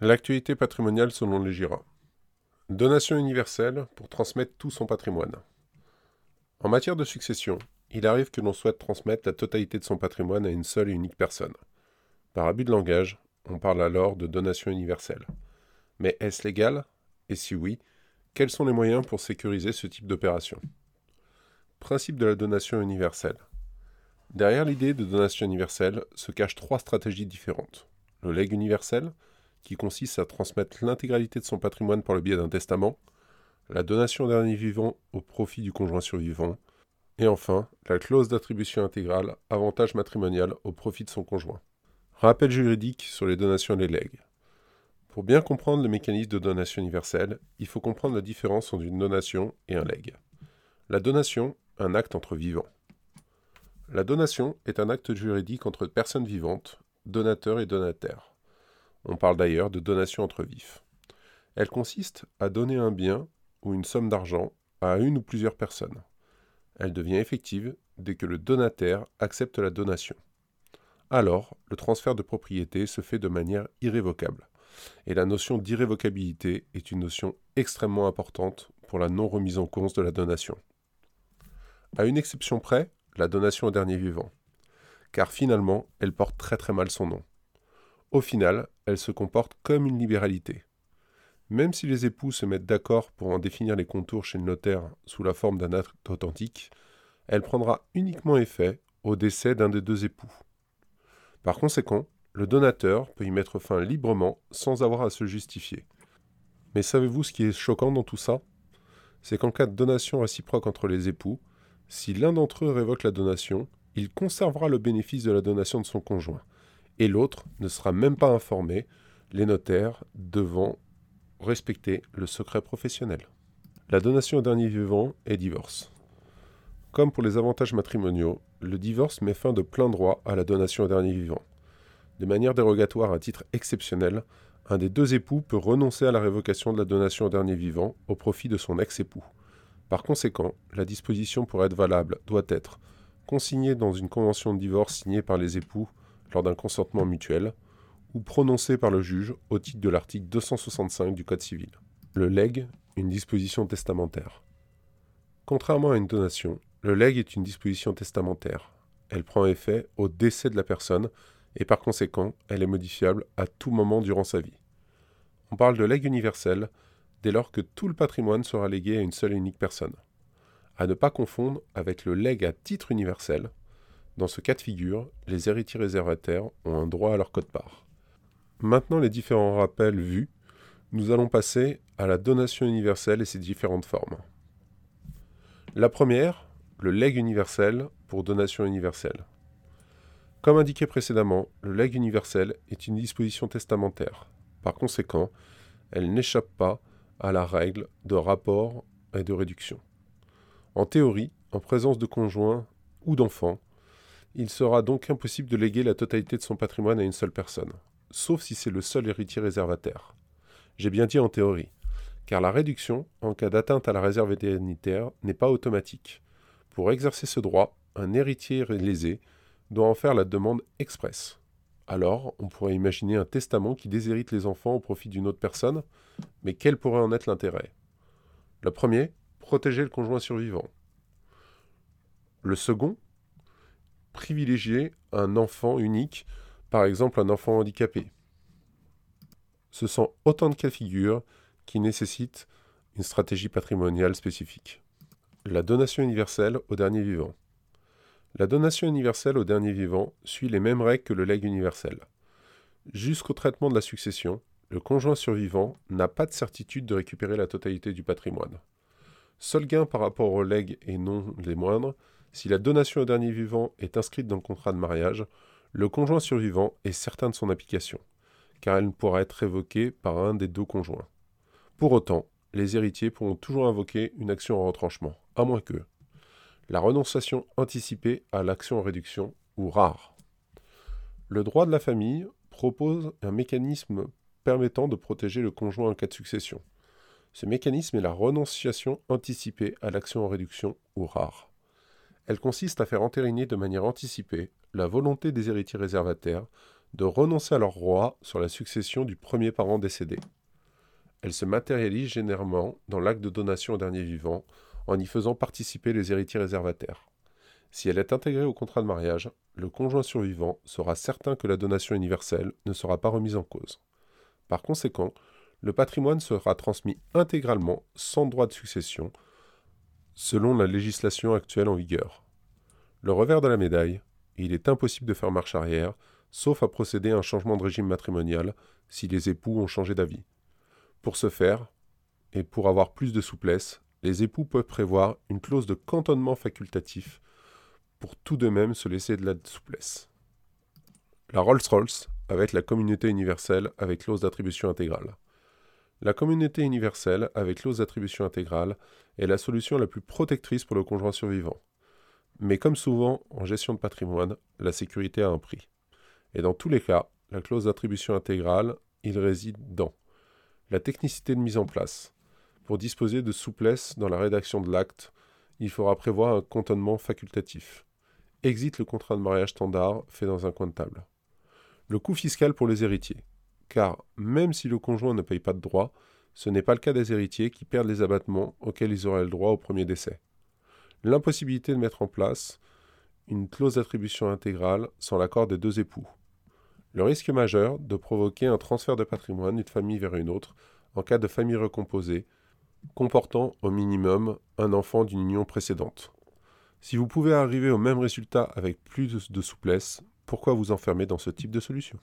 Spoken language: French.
L'actualité patrimoniale selon les GIRA. Donation universelle pour transmettre tout son patrimoine. En matière de succession, il arrive que l'on souhaite transmettre la totalité de son patrimoine à une seule et unique personne. Par abus de langage, on parle alors de donation universelle. Mais est-ce légal? Et si oui, quels sont les moyens pour sécuriser ce type d'opération? Principe de la donation universelle. Derrière l'idée de donation universelle se cachent trois stratégies différentes. Le legs universel, qui consiste à transmettre l'intégralité de son patrimoine par le biais d'un testament, la donation d'un dernier vivant au profit du conjoint survivant, et enfin la clause d'attribution intégrale, avantage matrimonial au profit de son conjoint. Rappel juridique sur les donations et les legs. Pour bien comprendre le mécanisme de donation universelle, il faut comprendre la différence entre une donation et un leg. La donation, un acte entre vivants. La donation est un acte juridique entre personnes vivantes, donateurs et donataires. On parle d'ailleurs de donation entre vifs. Elle consiste à donner un bien ou une somme d'argent à une ou plusieurs personnes. Elle devient effective dès que le donataire accepte la donation. Alors, le transfert de propriété se fait de manière irrévocable. Et la notion d'irrévocabilité est une notion extrêmement importante pour la non-remise en cause de la donation. À une exception près, la donation au dernier vivant. Car finalement, elle porte très très mal son nom. Au final, elle se comporte comme une libéralité. Même si les époux se mettent d'accord pour en définir les contours chez le notaire sous la forme d'un acte authentique, elle prendra uniquement effet au décès d'un des deux époux. Par conséquent, le donateur peut y mettre fin librement sans avoir à se justifier. Mais savez-vous ce qui est choquant dans tout ça? C'est qu'en cas de donation réciproque entre les époux, si l'un d'entre eux révoque la donation, il conservera le bénéfice de la donation de son conjoint, et l'autre ne sera même pas informé, les notaires devant respecter le secret professionnel. La donation au dernier vivant est divorce. Comme pour les avantages matrimoniaux, le divorce met fin de plein droit à la donation au dernier vivant. De manière dérogatoire à titre exceptionnel, un des deux époux peut renoncer à la révocation de la donation au dernier vivant au profit de son ex-époux. Par conséquent, la disposition pour être valable doit être consignée dans une convention de divorce signée par les époux lors d'un consentement mutuel, ou prononcé par le juge au titre de l'article 265 du Code civil. Le legs, une disposition testamentaire. Contrairement à une donation, le legs est une disposition testamentaire. Elle prend effet au décès de la personne et par conséquent, elle est modifiable à tout moment durant sa vie. On parle de legs universel dès lors que tout le patrimoine sera légué à une seule et unique personne. À ne pas confondre avec le legs à titre universel, dans ce cas de figure, les héritiers réservataires ont un droit à leur code-part. Maintenant les différents rappels vus, nous allons passer à la donation universelle et ses différentes formes. La première, le legs universel pour donation universelle. Comme indiqué précédemment, le legs universel est une disposition testamentaire. Par conséquent, elle n'échappe pas à la règle de rapport et de réduction. En théorie, en présence de conjoints ou d'enfants, il sera donc impossible de léguer la totalité de son patrimoine à une seule personne, sauf si c'est le seul héritier réservataire. J'ai bien dit en théorie, car la réduction, en cas d'atteinte à la réserve indemnitaire, n'est pas automatique. Pour exercer ce droit, un héritier lésé doit en faire la demande expresse. Alors, on pourrait imaginer un testament qui déshérite les enfants au profit d'une autre personne, mais quel pourrait en être l'intérêt? Le premier, protéger le conjoint survivant. Le second, privilégier un enfant unique, par exemple un enfant handicapé. Ce sont autant de cas de figure qui nécessitent une stratégie patrimoniale spécifique. La donation universelle au dernier vivant. La donation universelle au dernier vivant suit les mêmes règles que le legs universel. Jusqu'au traitement de la succession, le conjoint survivant n'a pas de certitude de récupérer la totalité du patrimoine. Seul gain par rapport au legs et non les moindres, si la donation au dernier vivant est inscrite dans le contrat de mariage, le conjoint survivant est certain de son application, car elle ne pourra être révoquée par un des deux conjoints. Pour autant, les héritiers pourront toujours invoquer une action en retranchement, à moins que la renonciation anticipée à l'action en réduction ou rare. Le droit de la famille propose un mécanisme permettant de protéger le conjoint en cas de succession. Ce mécanisme est la renonciation anticipée à l'action en réduction ou rare. Elle consiste à faire entériner de manière anticipée la volonté des héritiers réservataires de renoncer à leur droit sur la succession du premier parent décédé. Elle se matérialise généralement dans l'acte de donation au dernier vivant, en y faisant participer les héritiers réservataires. Si elle est intégrée au contrat de mariage, le conjoint survivant sera certain que la donation universelle ne sera pas remise en cause. Par conséquent, le patrimoine sera transmis intégralement sans droit de succession, selon la législation actuelle en vigueur. Le revers de la médaille, il est impossible de faire marche arrière, sauf à procéder à un changement de régime matrimonial si les époux ont changé d'avis. Pour ce faire, et pour avoir plus de souplesse, les époux peuvent prévoir une clause de cantonnement facultatif pour tout de même se laisser de la souplesse. La Rolls-Royce avec la communauté universelle avec clause d'attribution intégrale. La communauté universelle avec clause d'attribution intégrale est la solution la plus protectrice pour le conjoint survivant. Mais comme souvent en gestion de patrimoine, la sécurité a un prix. Et dans tous les cas, la clause d'attribution intégrale, il réside dans la technicité de mise en place. Pour disposer de souplesse dans la rédaction de l'acte, il faudra prévoir un cantonnement facultatif. Exit le contrat de mariage standard fait dans un coin de table. Le coût fiscal pour les héritiers. Car même si le conjoint ne paye pas de droits, ce n'est pas le cas des héritiers qui perdent les abattements auxquels ils auraient le droit au premier décès. L'impossibilité de mettre en place une clause d'attribution intégrale sans l'accord des deux époux. Le risque majeur de provoquer un transfert de patrimoine d'une famille vers une autre en cas de famille recomposée, comportant au minimum un enfant d'une union précédente. Si vous pouvez arriver au même résultat avec plus de souplesse, pourquoi vous enfermer dans ce type de solution?